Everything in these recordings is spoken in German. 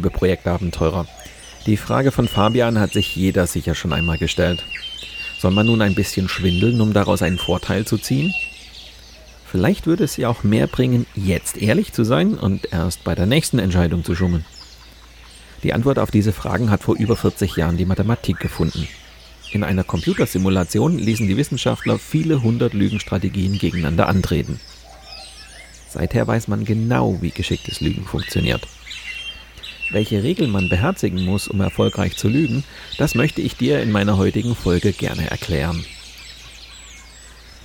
Liebe Projektabenteurer. Die Frage von Fabian hat sich jeder sicher schon einmal gestellt. Soll man nun ein bisschen schwindeln, um daraus einen Vorteil zu ziehen? Vielleicht würde es ja auch mehr bringen, jetzt ehrlich zu sein und erst bei der nächsten Entscheidung zu schummeln. Die Antwort auf diese Fragen hat vor über 40 Jahren die Mathematik gefunden. In einer Computersimulation ließen die Wissenschaftler viele hundert Lügenstrategien gegeneinander antreten. Seither weiß man genau, wie geschicktes Lügen funktioniert. Welche Regeln man beherzigen muss, um erfolgreich zu lügen, das möchte ich dir in meiner heutigen Folge gerne erklären.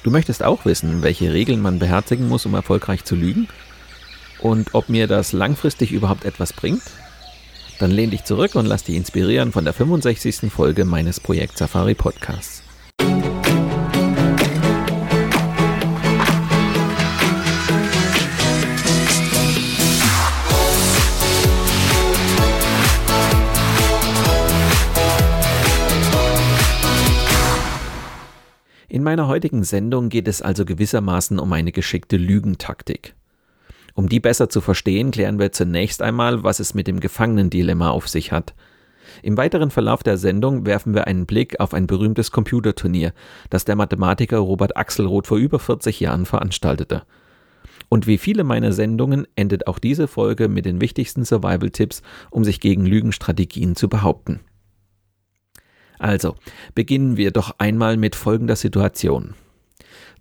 Du möchtest auch wissen, welche Regeln man beherzigen muss, um erfolgreich zu lügen? Und ob mir das langfristig überhaupt etwas bringt? Dann lehn dich zurück und lass dich inspirieren von der 65. Folge meines Projekt Safari Podcasts. Meiner heutigen Sendung geht es also gewissermaßen um eine geschickte Lügentaktik. Um die besser zu verstehen, klären wir zunächst einmal, was es mit dem Gefangenendilemma auf sich hat. Im weiteren Verlauf der Sendung werfen wir einen Blick auf ein berühmtes Computerturnier, das der Mathematiker Robert Axelrod vor über 40 Jahren veranstaltete. Und wie viele meiner Sendungen endet auch diese Folge mit den wichtigsten Survival-Tipps, um sich gegen Lügenstrategien zu behaupten. Also, beginnen wir doch einmal mit folgender Situation.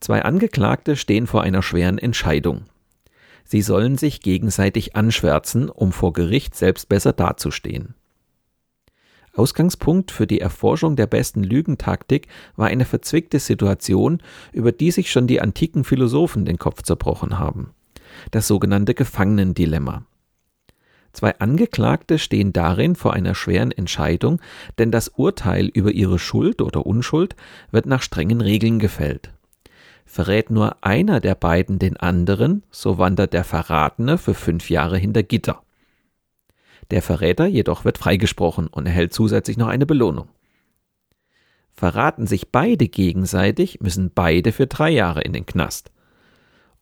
Zwei Angeklagte stehen vor einer schweren Entscheidung. Sie sollen sich gegenseitig anschwärzen, um vor Gericht selbst besser dazustehen. Ausgangspunkt für die Erforschung der besten Lügentaktik war eine verzwickte Situation, über die sich schon die antiken Philosophen den Kopf zerbrochen haben. Das sogenannte Gefangenendilemma. Zwei Angeklagte stehen darin vor einer schweren Entscheidung, denn das Urteil über ihre Schuld oder Unschuld wird nach strengen Regeln gefällt. Verrät nur einer der beiden den anderen, so wandert der Verratene für fünf Jahre hinter Gitter. Der Verräter jedoch wird freigesprochen und erhält zusätzlich noch eine Belohnung. Verraten sich beide gegenseitig, müssen beide für drei Jahre in den Knast.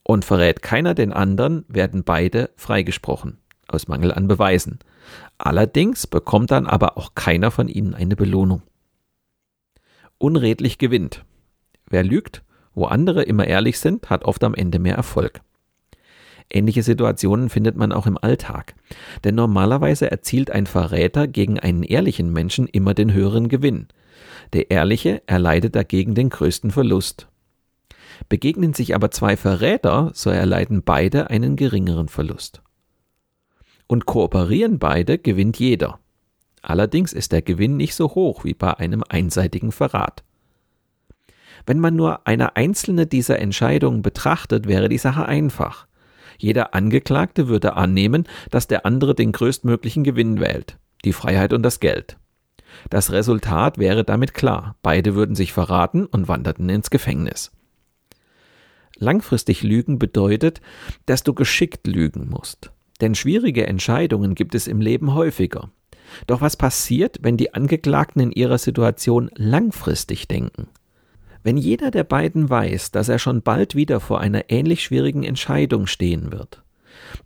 Und verrät keiner den anderen, werden beide freigesprochen aus Mangel an Beweisen. Allerdings bekommt dann aber auch keiner von ihnen eine Belohnung. Unredlich gewinnt. Wer lügt, wo andere immer ehrlich sind, hat oft am Ende mehr Erfolg. Ähnliche Situationen findet man auch im Alltag. Denn normalerweise erzielt ein Verräter gegen einen ehrlichen Menschen immer den höheren Gewinn. Der Ehrliche erleidet dagegen den größten Verlust. Begegnen sich aber zwei Verräter, so erleiden beide einen geringeren Verlust und kooperieren beide, gewinnt jeder. Allerdings ist der Gewinn nicht so hoch wie bei einem einseitigen Verrat. Wenn man nur eine einzelne dieser Entscheidungen betrachtet, wäre die Sache einfach. Jeder Angeklagte würde annehmen, dass der andere den größtmöglichen Gewinn wählt, die Freiheit und das Geld. Das Resultat wäre damit klar, beide würden sich verraten und wanderten ins Gefängnis. Langfristig Lügen bedeutet, dass du geschickt lügen musst. Denn schwierige Entscheidungen gibt es im Leben häufiger. Doch was passiert, wenn die Angeklagten in ihrer Situation langfristig denken? Wenn jeder der beiden weiß, dass er schon bald wieder vor einer ähnlich schwierigen Entscheidung stehen wird,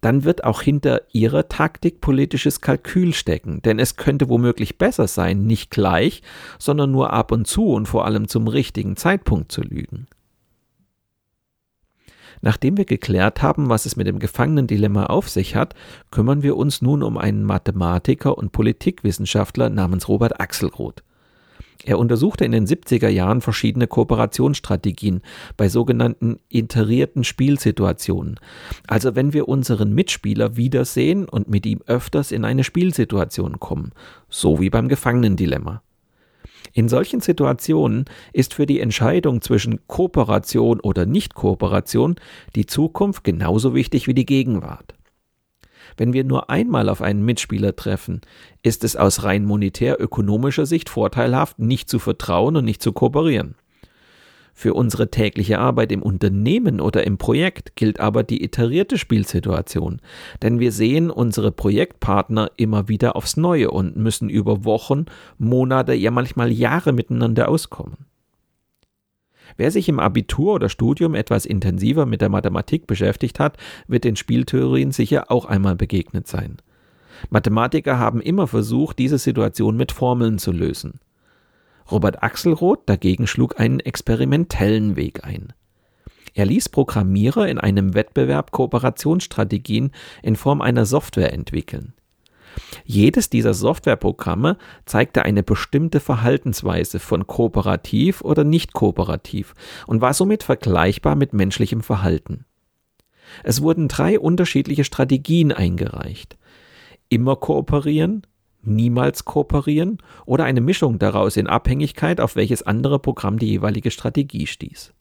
dann wird auch hinter ihrer Taktik politisches Kalkül stecken, denn es könnte womöglich besser sein, nicht gleich, sondern nur ab und zu und vor allem zum richtigen Zeitpunkt zu lügen. Nachdem wir geklärt haben, was es mit dem Gefangenendilemma auf sich hat, kümmern wir uns nun um einen Mathematiker und Politikwissenschaftler namens Robert Axelroth. Er untersuchte in den 70er Jahren verschiedene Kooperationsstrategien bei sogenannten iterierten Spielsituationen. Also wenn wir unseren Mitspieler wiedersehen und mit ihm öfters in eine Spielsituation kommen, so wie beim Gefangenendilemma. In solchen Situationen ist für die Entscheidung zwischen Kooperation oder Nicht-Kooperation die Zukunft genauso wichtig wie die Gegenwart. Wenn wir nur einmal auf einen Mitspieler treffen, ist es aus rein monetär-ökonomischer Sicht vorteilhaft, nicht zu vertrauen und nicht zu kooperieren. Für unsere tägliche Arbeit im Unternehmen oder im Projekt gilt aber die iterierte Spielsituation, denn wir sehen unsere Projektpartner immer wieder aufs Neue und müssen über Wochen, Monate, ja manchmal Jahre miteinander auskommen. Wer sich im Abitur oder Studium etwas intensiver mit der Mathematik beschäftigt hat, wird den Spieltheorien sicher auch einmal begegnet sein. Mathematiker haben immer versucht, diese Situation mit Formeln zu lösen. Robert Axelroth dagegen schlug einen experimentellen Weg ein. Er ließ Programmierer in einem Wettbewerb Kooperationsstrategien in Form einer Software entwickeln. Jedes dieser Softwareprogramme zeigte eine bestimmte Verhaltensweise von kooperativ oder nicht kooperativ und war somit vergleichbar mit menschlichem Verhalten. Es wurden drei unterschiedliche Strategien eingereicht. Immer kooperieren, niemals kooperieren oder eine Mischung daraus in Abhängigkeit, auf welches andere Programm die jeweilige Strategie stieß.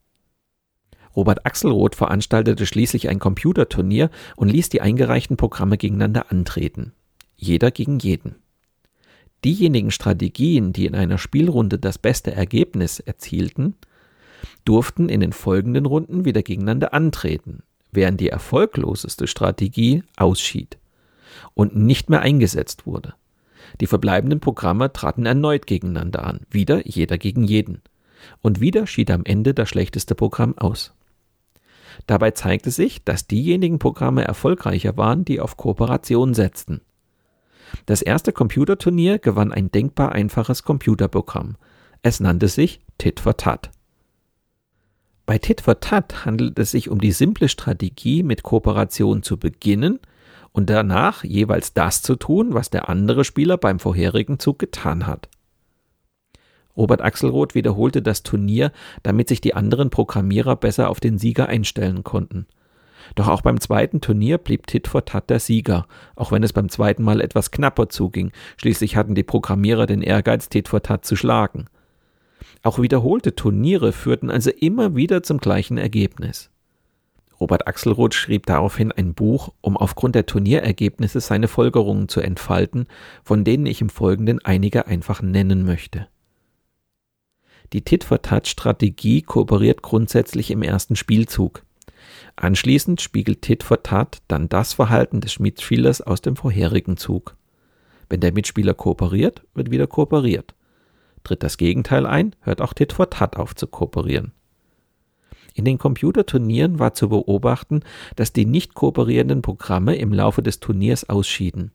Robert Axelroth veranstaltete schließlich ein Computerturnier und ließ die eingereichten Programme gegeneinander antreten jeder gegen jeden. Diejenigen Strategien, die in einer Spielrunde das beste Ergebnis erzielten, durften in den folgenden Runden wieder gegeneinander antreten, während die erfolgloseste Strategie ausschied und nicht mehr eingesetzt wurde. Die verbleibenden Programme traten erneut gegeneinander an, wieder jeder gegen jeden. Und wieder schied am Ende das schlechteste Programm aus. Dabei zeigte sich, dass diejenigen Programme erfolgreicher waren, die auf Kooperation setzten. Das erste Computerturnier gewann ein denkbar einfaches Computerprogramm. Es nannte sich Tit for Tat. Bei Tit for Tat handelt es sich um die simple Strategie, mit Kooperation zu beginnen und danach jeweils das zu tun, was der andere Spieler beim vorherigen Zug getan hat. Robert Axelroth wiederholte das Turnier, damit sich die anderen Programmierer besser auf den Sieger einstellen konnten. Doch auch beim zweiten Turnier blieb Tit for Tat der Sieger, auch wenn es beim zweiten Mal etwas knapper zuging. Schließlich hatten die Programmierer den Ehrgeiz, Tit for Tat zu schlagen. Auch wiederholte Turniere führten also immer wieder zum gleichen Ergebnis. Robert Axelroth schrieb daraufhin ein Buch, um aufgrund der Turnierergebnisse seine Folgerungen zu entfalten, von denen ich im Folgenden einige einfach nennen möchte. Die Tit-for-Tat-Strategie kooperiert grundsätzlich im ersten Spielzug. Anschließend spiegelt Tit for Tat dann das Verhalten des Mitspielers aus dem vorherigen Zug. Wenn der Mitspieler kooperiert, wird wieder kooperiert. Tritt das Gegenteil ein, hört auch Tit for Tat auf zu kooperieren. In den Computerturnieren war zu beobachten, dass die nicht kooperierenden Programme im Laufe des Turniers ausschieden.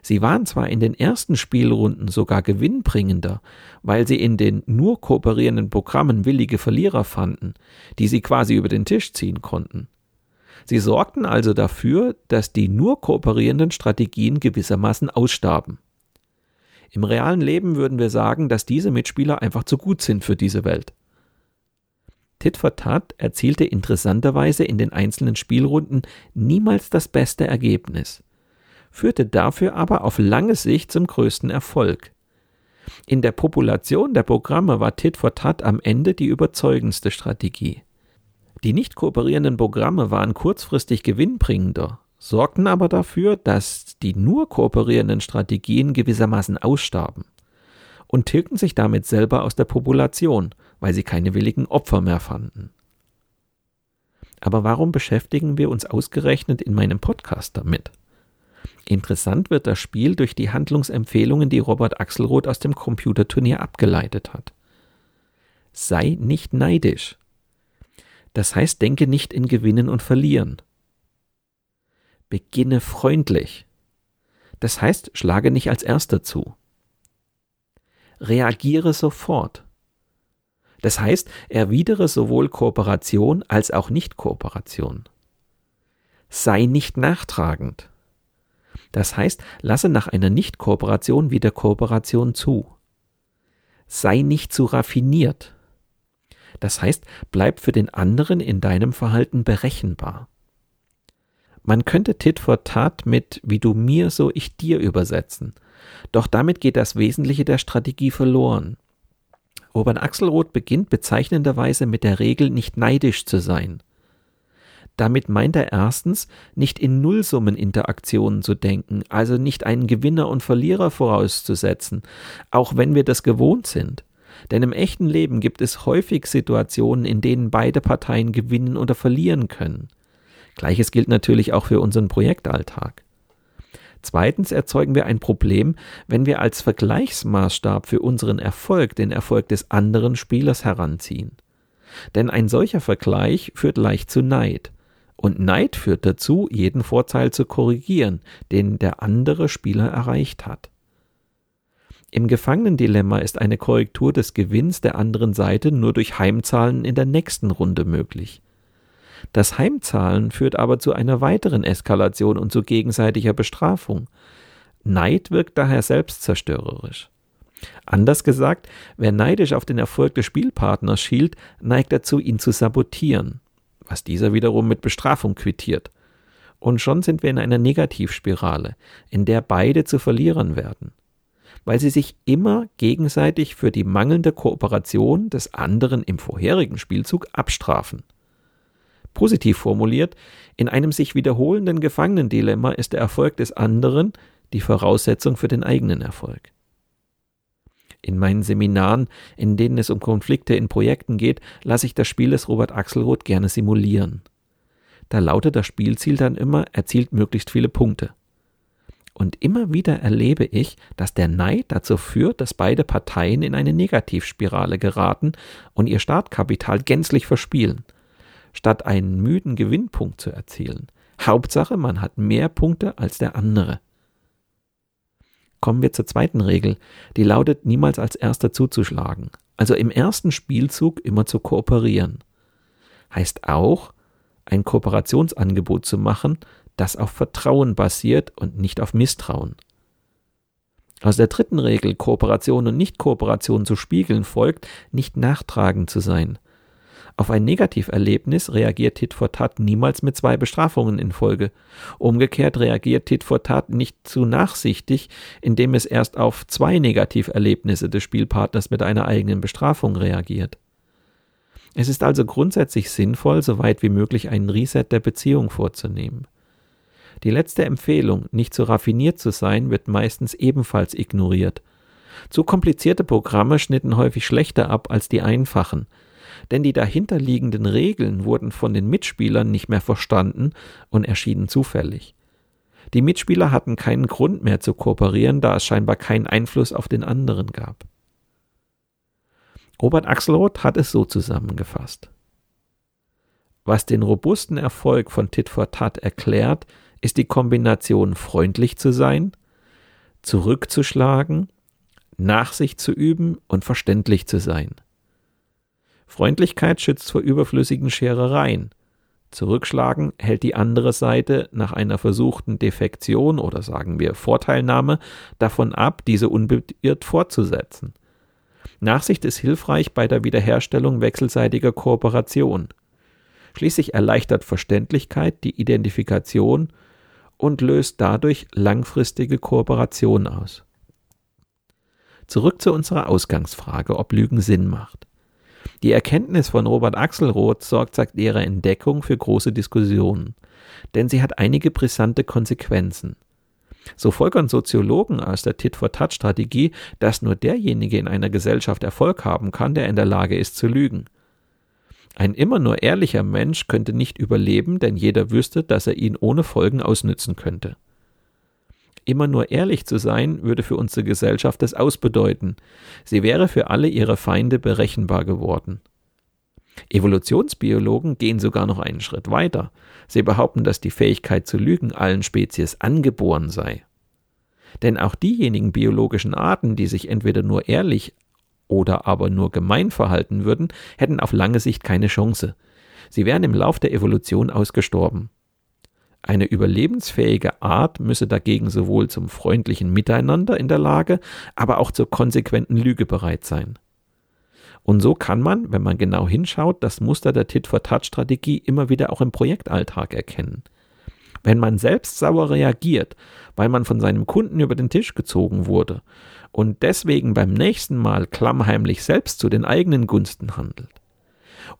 Sie waren zwar in den ersten Spielrunden sogar gewinnbringender, weil sie in den nur kooperierenden Programmen willige Verlierer fanden, die sie quasi über den Tisch ziehen konnten. Sie sorgten also dafür, dass die nur kooperierenden Strategien gewissermaßen ausstarben. Im realen Leben würden wir sagen, dass diese Mitspieler einfach zu gut sind für diese Welt. Tit for Tat erzielte interessanterweise in den einzelnen Spielrunden niemals das beste Ergebnis führte dafür aber auf lange Sicht zum größten Erfolg. In der Population der Programme war Tit for Tat am Ende die überzeugendste Strategie. Die nicht kooperierenden Programme waren kurzfristig gewinnbringender, sorgten aber dafür, dass die nur kooperierenden Strategien gewissermaßen ausstarben und tilgten sich damit selber aus der Population, weil sie keine willigen Opfer mehr fanden. Aber warum beschäftigen wir uns ausgerechnet in meinem Podcast damit? Interessant wird das Spiel durch die Handlungsempfehlungen, die Robert Axelroth aus dem Computerturnier abgeleitet hat. Sei nicht neidisch. Das heißt, denke nicht in Gewinnen und Verlieren. Beginne freundlich. Das heißt, schlage nicht als Erster zu. Reagiere sofort. Das heißt, erwidere sowohl Kooperation als auch Nicht-Kooperation. Sei nicht nachtragend. Das heißt, lasse nach einer Nicht-Kooperation wieder Kooperation zu. Sei nicht zu raffiniert. Das heißt, bleib für den anderen in deinem Verhalten berechenbar. Man könnte Tit for Tat mit wie du mir, so ich dir übersetzen. Doch damit geht das Wesentliche der Strategie verloren. Robert Axelrod beginnt bezeichnenderweise mit der Regel, nicht neidisch zu sein. Damit meint er erstens, nicht in Nullsummeninteraktionen zu denken, also nicht einen Gewinner und Verlierer vorauszusetzen, auch wenn wir das gewohnt sind. Denn im echten Leben gibt es häufig Situationen, in denen beide Parteien gewinnen oder verlieren können. Gleiches gilt natürlich auch für unseren Projektalltag. Zweitens erzeugen wir ein Problem, wenn wir als Vergleichsmaßstab für unseren Erfolg den Erfolg des anderen Spielers heranziehen. Denn ein solcher Vergleich führt leicht zu Neid. Und Neid führt dazu, jeden Vorteil zu korrigieren, den der andere Spieler erreicht hat. Im Gefangenendilemma ist eine Korrektur des Gewinns der anderen Seite nur durch Heimzahlen in der nächsten Runde möglich. Das Heimzahlen führt aber zu einer weiteren Eskalation und zu gegenseitiger Bestrafung. Neid wirkt daher selbstzerstörerisch. Anders gesagt, wer neidisch auf den Erfolg des Spielpartners schielt, neigt dazu, ihn zu sabotieren, was dieser wiederum mit Bestrafung quittiert. Und schon sind wir in einer Negativspirale, in der beide zu Verlierern werden, weil sie sich immer gegenseitig für die mangelnde Kooperation des anderen im vorherigen Spielzug abstrafen. Positiv formuliert, in einem sich wiederholenden Gefangenendilemma ist der Erfolg des anderen die Voraussetzung für den eigenen Erfolg. In meinen Seminaren, in denen es um Konflikte in Projekten geht, lasse ich das Spiel des Robert Axelrod gerne simulieren. Da lautet das Spielziel dann immer, erzielt möglichst viele Punkte. Und immer wieder erlebe ich, dass der Neid dazu führt, dass beide Parteien in eine Negativspirale geraten und ihr Startkapital gänzlich verspielen statt einen müden Gewinnpunkt zu erzielen. Hauptsache, man hat mehr Punkte als der andere. Kommen wir zur zweiten Regel, die lautet, niemals als erster zuzuschlagen, also im ersten Spielzug immer zu kooperieren. Heißt auch, ein Kooperationsangebot zu machen, das auf Vertrauen basiert und nicht auf Misstrauen. Aus der dritten Regel, Kooperation und Nicht-Kooperation zu spiegeln, folgt, nicht nachtragend zu sein, auf ein Negativerlebnis reagiert Tit for Tat niemals mit zwei Bestrafungen in Folge. Umgekehrt reagiert Tit for Tat nicht zu nachsichtig, indem es erst auf zwei Negativerlebnisse des Spielpartners mit einer eigenen Bestrafung reagiert. Es ist also grundsätzlich sinnvoll, so weit wie möglich einen Reset der Beziehung vorzunehmen. Die letzte Empfehlung, nicht zu raffiniert zu sein, wird meistens ebenfalls ignoriert. Zu komplizierte Programme schnitten häufig schlechter ab als die einfachen, denn die dahinterliegenden Regeln wurden von den Mitspielern nicht mehr verstanden und erschienen zufällig. Die Mitspieler hatten keinen Grund mehr zu kooperieren, da es scheinbar keinen Einfluss auf den anderen gab. Robert Axelrod hat es so zusammengefasst. Was den robusten Erfolg von Tit for Tat erklärt, ist die Kombination freundlich zu sein, zurückzuschlagen, Nachsicht zu üben und verständlich zu sein. Freundlichkeit schützt vor überflüssigen Scherereien. Zurückschlagen hält die andere Seite nach einer versuchten Defektion oder sagen wir Vorteilnahme davon ab, diese unbeirrt fortzusetzen. Nachsicht ist hilfreich bei der Wiederherstellung wechselseitiger Kooperation. Schließlich erleichtert Verständlichkeit die Identifikation und löst dadurch langfristige Kooperation aus. Zurück zu unserer Ausgangsfrage, ob Lügen Sinn macht. Die Erkenntnis von Robert Axelrod sorgt seit ihrer Entdeckung für große Diskussionen, denn sie hat einige brisante Konsequenzen. So folgern Soziologen aus der Tit-for-Tat-Strategie, dass nur derjenige in einer Gesellschaft Erfolg haben kann, der in der Lage ist zu lügen. Ein immer nur ehrlicher Mensch könnte nicht überleben, denn jeder wüsste, dass er ihn ohne Folgen ausnützen könnte. Immer nur ehrlich zu sein, würde für unsere Gesellschaft das ausbedeuten. Sie wäre für alle ihre Feinde berechenbar geworden. Evolutionsbiologen gehen sogar noch einen Schritt weiter. Sie behaupten, dass die Fähigkeit zu lügen allen Spezies angeboren sei. Denn auch diejenigen biologischen Arten, die sich entweder nur ehrlich oder aber nur gemein verhalten würden, hätten auf lange Sicht keine Chance. Sie wären im Lauf der Evolution ausgestorben. Eine überlebensfähige Art müsse dagegen sowohl zum freundlichen Miteinander in der Lage, aber auch zur konsequenten Lüge bereit sein. Und so kann man, wenn man genau hinschaut, das Muster der Tit-for-Tat-Strategie immer wieder auch im Projektalltag erkennen. Wenn man selbst sauer reagiert, weil man von seinem Kunden über den Tisch gezogen wurde und deswegen beim nächsten Mal klammheimlich selbst zu den eigenen Gunsten handelt,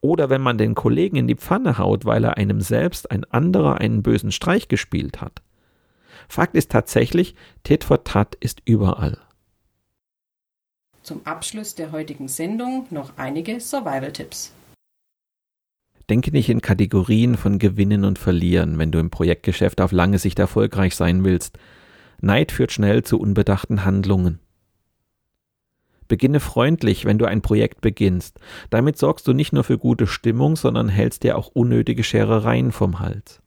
oder wenn man den Kollegen in die Pfanne haut, weil er einem selbst ein anderer einen bösen Streich gespielt hat. Fakt ist tatsächlich, Tit for Tat ist überall. Zum Abschluss der heutigen Sendung noch einige Survival-Tipps. Denke nicht in Kategorien von Gewinnen und Verlieren, wenn du im Projektgeschäft auf lange Sicht erfolgreich sein willst. Neid führt schnell zu unbedachten Handlungen. Beginne freundlich, wenn du ein Projekt beginnst. Damit sorgst du nicht nur für gute Stimmung, sondern hältst dir auch unnötige Scherereien vom Hals.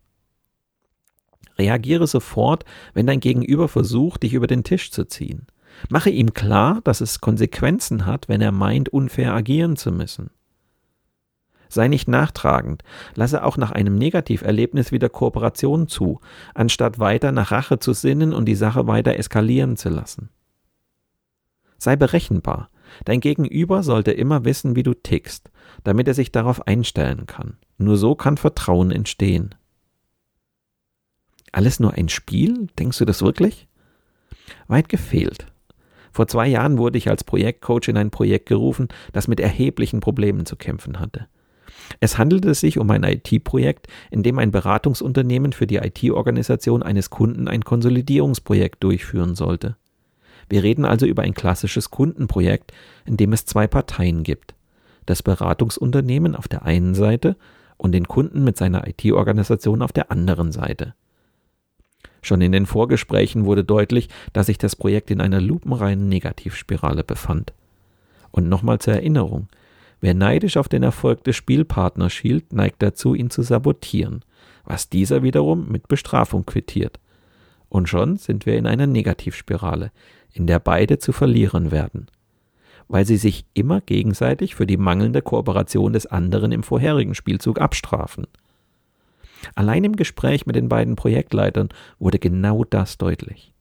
Reagiere sofort, wenn dein Gegenüber versucht, dich über den Tisch zu ziehen. Mache ihm klar, dass es Konsequenzen hat, wenn er meint, unfair agieren zu müssen. Sei nicht nachtragend, lasse auch nach einem Negativerlebnis wieder Kooperation zu, anstatt weiter nach Rache zu sinnen und die Sache weiter eskalieren zu lassen. Sei berechenbar. Dein Gegenüber sollte immer wissen, wie du tickst, damit er sich darauf einstellen kann. Nur so kann Vertrauen entstehen. Alles nur ein Spiel? Denkst du das wirklich? Weit gefehlt. Vor zwei Jahren wurde ich als Projektcoach in ein Projekt gerufen, das mit erheblichen Problemen zu kämpfen hatte. Es handelte sich um ein IT-Projekt, in dem ein Beratungsunternehmen für die IT-Organisation eines Kunden ein Konsolidierungsprojekt durchführen sollte. Wir reden also über ein klassisches Kundenprojekt, in dem es zwei Parteien gibt. Das Beratungsunternehmen auf der einen Seite und den Kunden mit seiner IT-Organisation auf der anderen Seite. Schon in den Vorgesprächen wurde deutlich, dass sich das Projekt in einer lupenreinen Negativspirale befand. Und nochmal zur Erinnerung, wer neidisch auf den Erfolg des Spielpartners schielt, neigt dazu, ihn zu sabotieren, was dieser wiederum mit Bestrafung quittiert. Und schon sind wir in einer Negativspirale, in der beide zu verlieren werden, weil sie sich immer gegenseitig für die mangelnde Kooperation des anderen im vorherigen Spielzug abstrafen. Allein im Gespräch mit den beiden Projektleitern wurde genau das deutlich.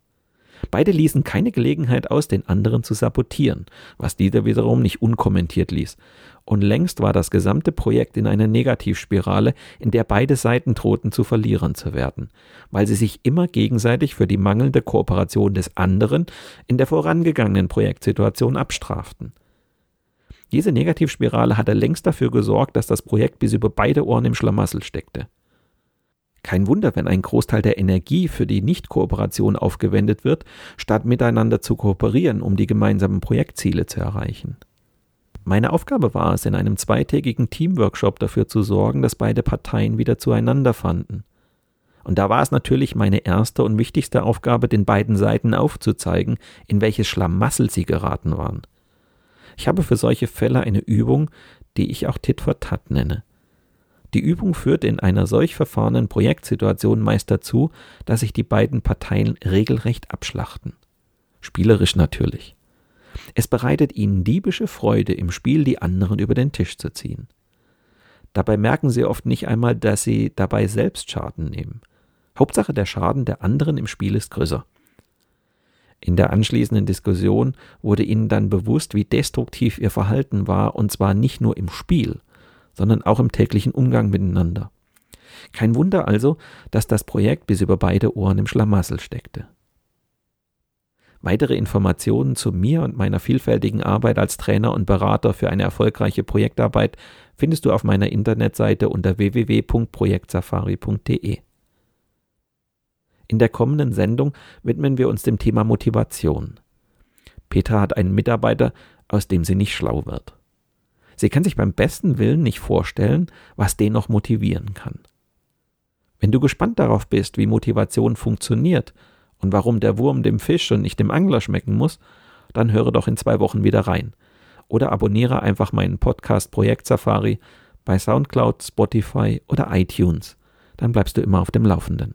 Beide ließen keine Gelegenheit aus, den anderen zu sabotieren, was dieser wiederum nicht unkommentiert ließ. Und längst war das gesamte Projekt in einer Negativspirale, in der beide Seiten drohten zu Verlierern zu werden, weil sie sich immer gegenseitig für die mangelnde Kooperation des anderen in der vorangegangenen Projektsituation abstraften. Diese Negativspirale hatte längst dafür gesorgt, dass das Projekt bis über beide Ohren im Schlamassel steckte. Kein Wunder, wenn ein Großteil der Energie für die Nichtkooperation aufgewendet wird, statt miteinander zu kooperieren, um die gemeinsamen Projektziele zu erreichen. Meine Aufgabe war es, in einem zweitägigen Teamworkshop dafür zu sorgen, dass beide Parteien wieder zueinander fanden. Und da war es natürlich meine erste und wichtigste Aufgabe, den beiden Seiten aufzuzeigen, in welches Schlamassel sie geraten waren. Ich habe für solche Fälle eine Übung, die ich auch Tit for Tat nenne. Die Übung führt in einer solch verfahrenen Projektsituation meist dazu, dass sich die beiden Parteien regelrecht abschlachten. Spielerisch natürlich. Es bereitet ihnen diebische Freude, im Spiel die anderen über den Tisch zu ziehen. Dabei merken sie oft nicht einmal, dass sie dabei selbst Schaden nehmen. Hauptsache der Schaden der anderen im Spiel ist größer. In der anschließenden Diskussion wurde ihnen dann bewusst, wie destruktiv ihr Verhalten war, und zwar nicht nur im Spiel, sondern auch im täglichen Umgang miteinander. Kein Wunder also, dass das Projekt bis über beide Ohren im Schlamassel steckte. Weitere Informationen zu mir und meiner vielfältigen Arbeit als Trainer und Berater für eine erfolgreiche Projektarbeit findest du auf meiner Internetseite unter www.projektsafari.de. In der kommenden Sendung widmen wir uns dem Thema Motivation. Petra hat einen Mitarbeiter, aus dem sie nicht schlau wird. Sie kann sich beim besten Willen nicht vorstellen, was den noch motivieren kann. Wenn du gespannt darauf bist, wie Motivation funktioniert und warum der Wurm dem Fisch und nicht dem Angler schmecken muss, dann höre doch in zwei Wochen wieder rein. Oder abonniere einfach meinen Podcast Projekt Safari bei SoundCloud, Spotify oder iTunes. Dann bleibst du immer auf dem Laufenden.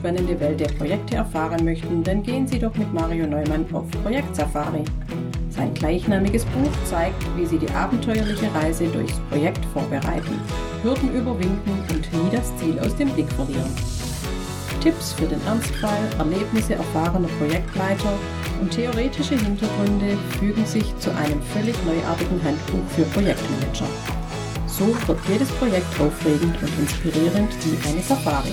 Spannende Welt der Projekte erfahren möchten, dann gehen Sie doch mit Mario Neumann auf Projektsafari. Sein gleichnamiges Buch zeigt, wie Sie die abenteuerliche Reise durchs Projekt vorbereiten, Hürden überwinden und nie das Ziel aus dem Blick verlieren. Tipps für den Ernstfall, Erlebnisse erfahrener Projektleiter und theoretische Hintergründe fügen sich zu einem völlig neuartigen Handbuch für Projektmanager. So wird jedes Projekt aufregend und inspirierend wie eine Safari.